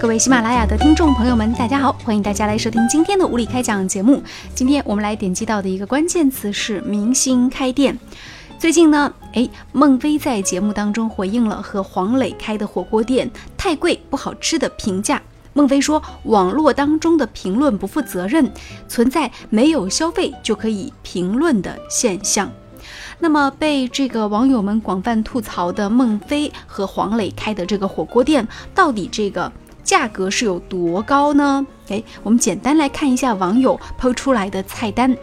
各位喜马拉雅的听众朋友们，大家好，欢迎大家来收听今天的无理开讲节目。今天我们来点击到的一个关键词是明星开店。最近呢，哎，孟非在节目当中回应了和黄磊开的火锅店太贵不好吃的评价。孟非说，网络当中的评论不负责任，存在没有消费就可以评论的现象。那么被这个网友们广泛吐槽的孟非和黄磊开的这个火锅店，到底这个价格是有多高呢？诶，我们简单来看一下网友抛出来的菜单。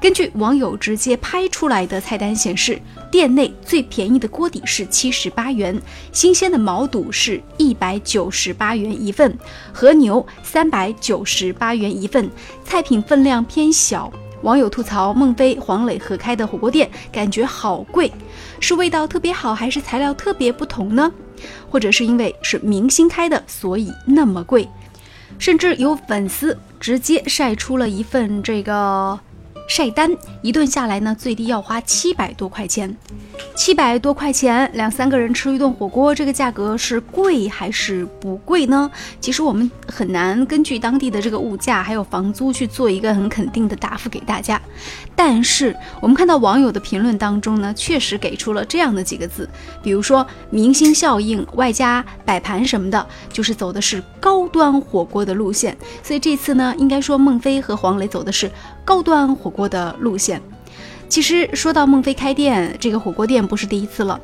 根据网友直接拍出来的菜单显示，店内最便宜的锅底是七十八元，新鲜的毛肚是一百九十八元一份，和牛三百九十八元一份，菜品分量偏小。网友吐槽孟非、黄磊合开的火锅店感觉好贵，是味道特别好，还是材料特别不同呢？或者是因为是明星开的，所以那么贵？甚至有粉丝直接晒出了一份这个。晒单一顿下来呢，最低要花七百多块钱，七百多块钱两三个人吃一顿火锅，这个价格是贵还是不贵呢？其实我们很难根据当地的这个物价还有房租去做一个很肯定的答复给大家。但是我们看到网友的评论当中呢，确实给出了这样的几个字，比如说明星效应外加摆盘什么的，就是走的是高端火锅的路线。所以这次呢，应该说孟非和黄磊走的是高端火锅。的路线，其实说到孟非开店，这个火锅店不是第一次了。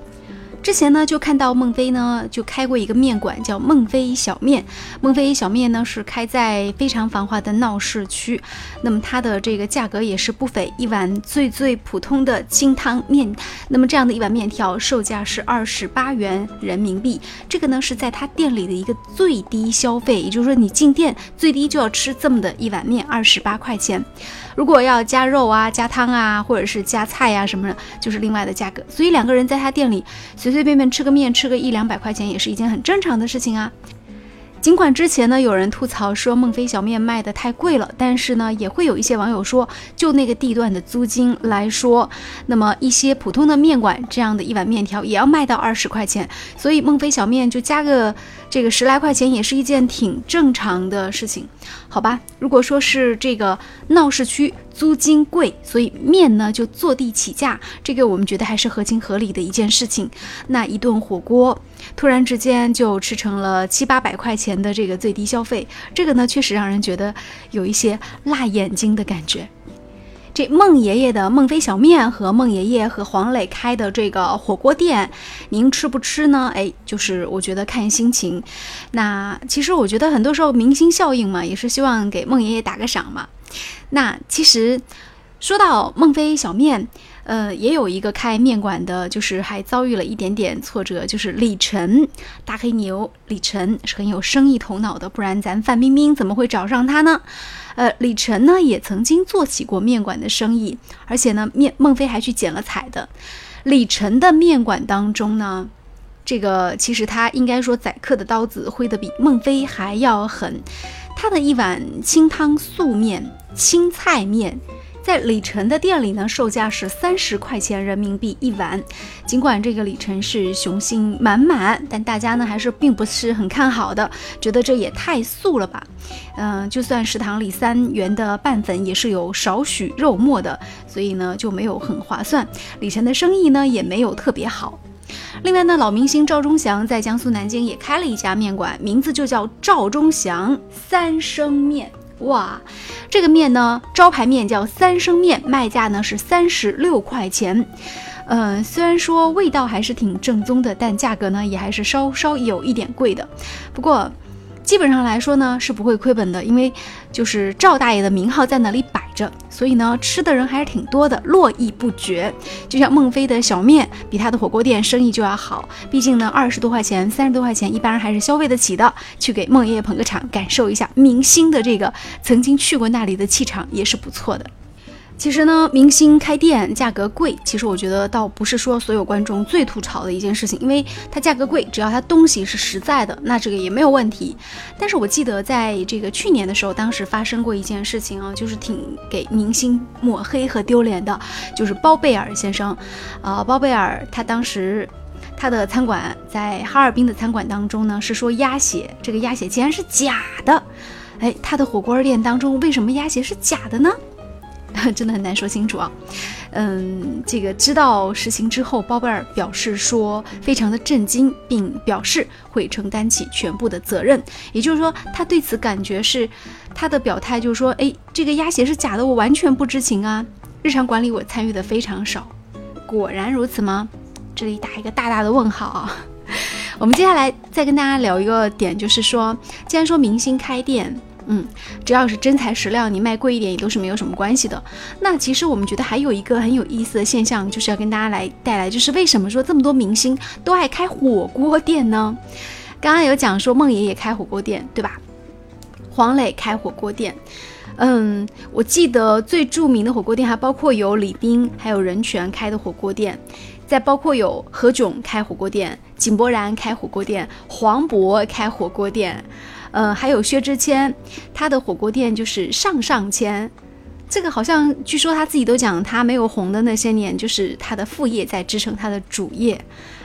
之前呢，就看到孟非呢就开过一个面馆，叫孟非小面。孟非小面呢是开在非常繁华的闹市区，那么它的这个价格也是不菲，一碗最最普通的清汤面，那么这样的一碗面条售价是二十八元人民币。这个呢是在他店里的一个最低消费，也就是说你进店最低就要吃这么的一碗面，二十八块钱。如果要加肉啊、加汤啊，或者是加菜呀什么的，就是另外的价格。所以两个人在他店里随随便便吃个面，吃个一两百块钱，也是一件很正常的事情啊。尽管之前呢有人吐槽说孟非小面卖的太贵了，但是呢也会有一些网友说，就那个地段的租金来说，那么一些普通的面馆这样的一碗面条也要卖到二十块钱，所以孟非小面就加个这个十来块钱也是一件挺正常的事情，好吧？如果说是这个闹市区。租金贵，所以面呢就坐地起价，这个我们觉得还是合情合理的一件事情。那一顿火锅突然之间就吃成了七八百块钱的这个最低消费，这个呢确实让人觉得有一些辣眼睛的感觉。这孟爷爷的孟非小面和孟爷爷和黄磊开的这个火锅店，您吃不吃呢？哎，就是我觉得看心情。那其实我觉得很多时候明星效应嘛，也是希望给孟爷爷打个赏嘛。那其实说到孟非小面，呃，也有一个开面馆的，就是还遭遇了一点点挫折，就是李晨，大黑牛李晨是很有生意头脑的，不然咱范冰冰怎么会找上他呢？呃，李晨呢也曾经做起过面馆的生意，而且呢面孟非还去剪了彩的。李晨的面馆当中呢，这个其实他应该说宰客的刀子挥得比孟非还要狠。他的一碗清汤素面、青菜面，在李晨的店里呢，售价是三十块钱人民币一碗。尽管这个李晨是雄心满满，但大家呢还是并不是很看好的，觉得这也太素了吧。嗯，就算食堂里三元的拌粉也是有少许肉末的，所以呢就没有很划算。李晨的生意呢也没有特别好。另外呢，老明星赵忠祥在江苏南京也开了一家面馆，名字就叫赵忠祥三生面。哇，这个面呢，招牌面叫三生面，卖价呢是三十六块钱。嗯，虽然说味道还是挺正宗的，但价格呢也还是稍稍有一点贵的。不过。基本上来说呢，是不会亏本的，因为就是赵大爷的名号在那里摆着，所以呢，吃的人还是挺多的，络绎不绝。就像孟非的小面，比他的火锅店生意就要好，毕竟呢，二十多块钱、三十多块钱，一般人还是消费得起的。去给孟爷爷捧个场，感受一下明星的这个曾经去过那里的气场，也是不错的。其实呢，明星开店价格贵，其实我觉得倒不是说所有观众最吐槽的一件事情，因为它价格贵，只要它东西是实在的，那这个也没有问题。但是我记得在这个去年的时候，当时发生过一件事情啊，就是挺给明星抹黑和丢脸的，就是包贝尔先生，呃，包贝尔他当时。他的餐馆在哈尔滨的餐馆当中呢，是说鸭血，这个鸭血竟然是假的。哎，他的火锅店当中为什么鸭血是假的呢？真的很难说清楚啊。嗯，这个知道实情之后，包贝尔表示说非常的震惊，并表示会承担起全部的责任。也就是说，他对此感觉是他的表态，就是说，哎，这个鸭血是假的，我完全不知情啊。日常管理我参与的非常少，果然如此吗？这里打一个大大的问号啊。我们接下来再跟大家聊一个点，就是说，既然说明星开店。嗯，只要是真材实料，你卖贵一点也都是没有什么关系的。那其实我们觉得还有一个很有意思的现象，就是要跟大家来带来，就是为什么说这么多明星都爱开火锅店呢？刚刚有讲说孟爷爷开火锅店，对吧？黄磊开火锅店，嗯，我记得最著名的火锅店还包括有李斌还有任泉开的火锅店，再包括有何炅开火锅店，井柏然开火锅店，黄渤开火锅店。呃，还有薛之谦，他的火锅店就是上上签，这个好像据说他自己都讲，他没有红的那些年，就是他的副业在支撑他的主业，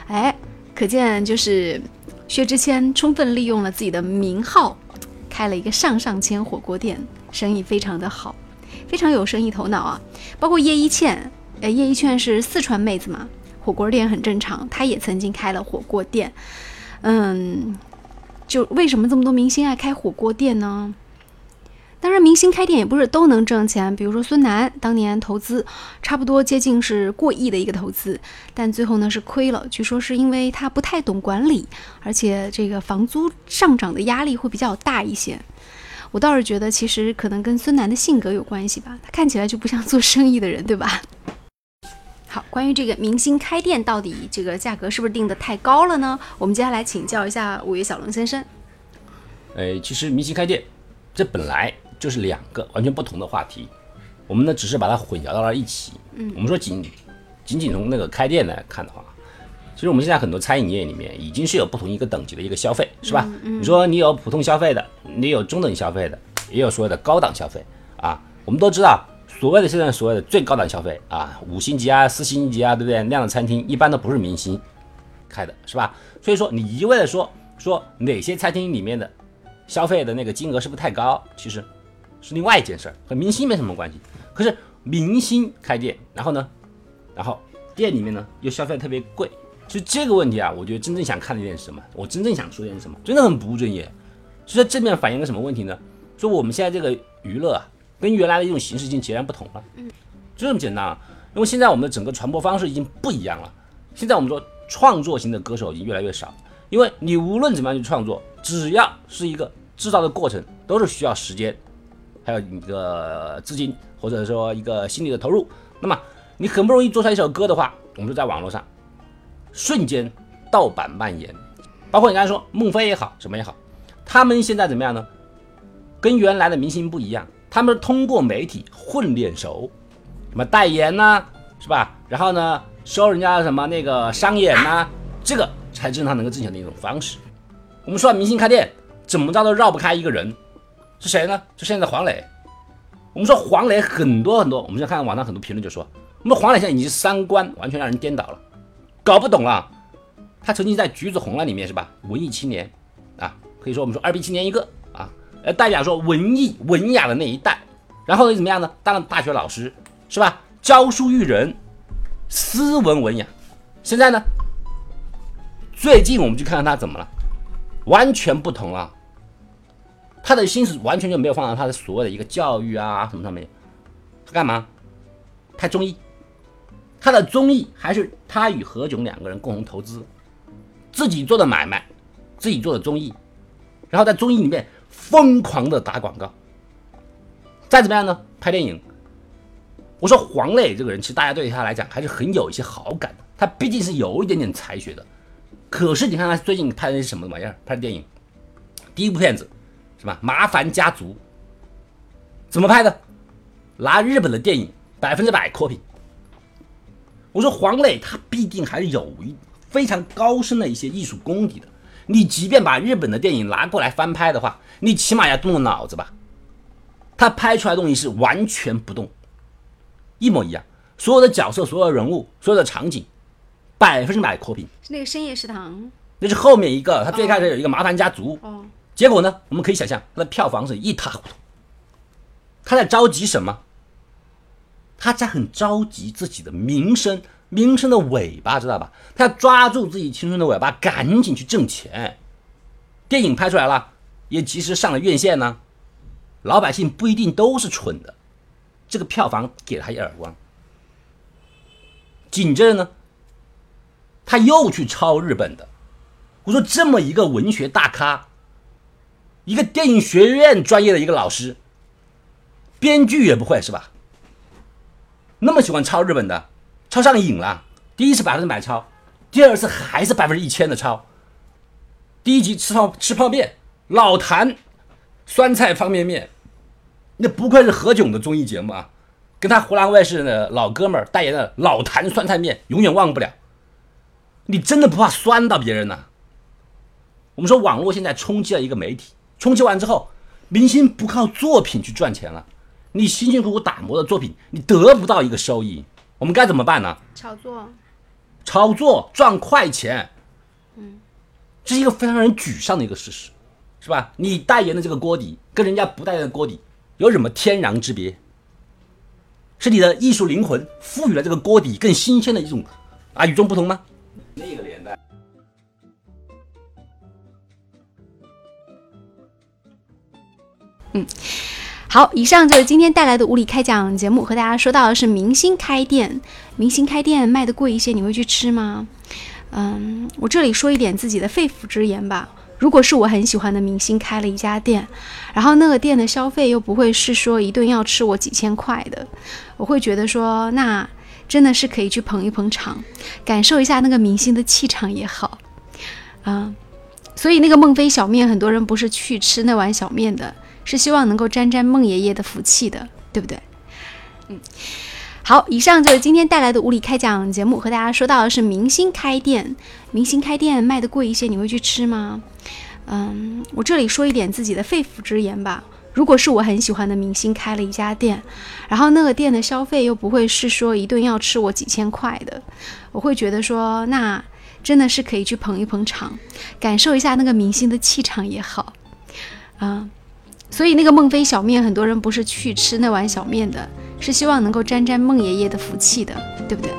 哎，可见就是薛之谦充分利用了自己的名号，开了一个上上签火锅店，生意非常的好，非常有生意头脑啊。包括叶一茜，呃，叶一茜是四川妹子嘛，火锅店很正常，她也曾经开了火锅店，嗯。就为什么这么多明星爱开火锅店呢？当然，明星开店也不是都能挣钱。比如说孙楠当年投资差不多接近是过亿的一个投资，但最后呢是亏了。据说是因为他不太懂管理，而且这个房租上涨的压力会比较大一些。我倒是觉得，其实可能跟孙楠的性格有关系吧。他看起来就不像做生意的人，对吧？好，关于这个明星开店，到底这个价格是不是定的太高了呢？我们接下来请教一下五月小龙先生。呃，其实明星开店，这本来就是两个完全不同的话题，我们呢只是把它混淆到了一起。嗯，我们说仅仅仅从那个开店来看的话，其实我们现在很多餐饮业里面已经是有不同一个等级的一个消费，是吧？你说你有普通消费的，你有中等消费的，也有所谓的高档消费啊。我们都知道。所谓的现在所谓的最高档消费啊，五星级啊、四星级啊，对不对？那样的餐厅一般都不是明星开的，是吧？所以说你一味的说说哪些餐厅里面的消费的那个金额是不是太高，其实是另外一件事儿，和明星没什么关系。可是明星开店，然后呢，然后店里面呢又消费特别贵，其实这个问题啊，我觉得真正想看的一点是什么？我真正想说点什么？真的很不务正业。所以正面反映个什么问题呢？说我们现在这个娱乐啊。跟原来的一种形式已经截然不同了，嗯，就这么简单啊。因为现在我们的整个传播方式已经不一样了。现在我们说创作型的歌手已经越来越少，因为你无论怎么样去创作，只要是一个制造的过程，都是需要时间，还有一个资金或者说一个心理的投入。那么你很不容易做出来一首歌的话，我们就在网络上瞬间盗版蔓延，包括你刚才说孟非也好，什么也好，他们现在怎么样呢？跟原来的明星不一样。他们是通过媒体混脸熟，什么代言呐，是吧？然后呢，收人家什么那个商演呐，这个才是他能够挣钱的一种方式。我们说明星开店，怎么着都绕不开一个人，是谁呢？就现在的黄磊。我们说黄磊很多很多，我们现在看网上很多评论就说，我们黄磊现在已经三观完全让人颠倒了，搞不懂了。他曾经在《橘子红了》里面是吧，文艺青年啊，可以说我们说二逼青年一个。呃，代表说文艺文雅的那一代，然后呢怎么样呢？当了大学老师是吧？教书育人，斯文文雅。现在呢，最近我们去看看他怎么了，完全不同了。他的心思完全就没有放到他的所谓的一个教育啊什么上面。他干嘛？拍综艺。他的综艺还是他与何炅两个人共同投资，自己做的买卖，自己做的综艺，然后在综艺里面。疯狂的打广告，再怎么样呢？拍电影。我说黄磊这个人，其实大家对他来讲还是很有一些好感的。他毕竟是有一点点才学的。可是你看他最近拍的是什么玩意儿？拍的电影，第一部片子是吧？麻烦家族怎么拍的？拿日本的电影百分之百 copy。我说黄磊他必定还是有一非常高深的一些艺术功底的。你即便把日本的电影拿过来翻拍的话，你起码要动动脑子吧？他拍出来东西是完全不动，一模一样，所有的角色、所有的人物、所有的场景，百分之百扩屏。是那个深夜食堂那是后面一个，他最开始有一个麻烦家族，哦，结果呢，我们可以想象他的票房是一塌糊涂。他在着急什么？他在很着急自己的名声，名声的尾巴，知道吧？他要抓住自己青春的尾巴，赶紧去挣钱。电影拍出来了，也及时上了院线呢。老百姓不一定都是蠢的，这个票房给了他一耳光。紧接着呢，他又去抄日本的。我说这么一个文学大咖，一个电影学院专业的一个老师，编剧也不会是吧？那么喜欢抄日本的，抄上瘾了。第一次百分之百抄，第二次还是百分之一千的抄。第一集吃泡吃泡面，老坛酸菜方便面，那不愧是何炅的综艺节目啊！跟他湖南卫视的老哥们儿代言的老坛酸菜面，永远忘不了。你真的不怕酸到别人呢？我们说网络现在冲击了一个媒体，冲击完之后，明星不靠作品去赚钱了，你辛辛苦苦打磨的作品，你得不到一个收益，我们该怎么办呢？炒作，炒作赚快钱，嗯，这是一个非常让人沮丧的一个事实，是吧？你代言的这个锅底跟人家不代言的锅底有什么天壤之别？是你的艺术灵魂赋予了这个锅底更新鲜的一种啊与众不同吗？那个年代。好，以上就是今天带来的无理开讲节目，和大家说到的是明星开店，明星开店卖的贵一些，你会去吃吗？嗯，我这里说一点自己的肺腑之言吧。如果是我很喜欢的明星开了一家店，然后那个店的消费又不会是说一顿要吃我几千块的，我会觉得说那真的是可以去捧一捧场，感受一下那个明星的气场也好啊。所以那个孟非小面，很多人不是去吃那碗小面的。是希望能够沾沾孟爷爷的福气的，对不对？嗯，好，以上就是今天带来的无理开讲节目，和大家说到的是明星开店，明星开店卖的贵一些，你会去吃吗？嗯，我这里说一点自己的肺腑之言吧。如果是我很喜欢的明星开了一家店，然后那个店的消费又不会是说一顿要吃我几千块的，我会觉得说那真的是可以去捧一捧场，感受一下那个明星的气场也好，啊。所以那个孟非小面，很多人不是去吃那碗小面的，是希望能够沾沾孟爷爷的福气的，对不对？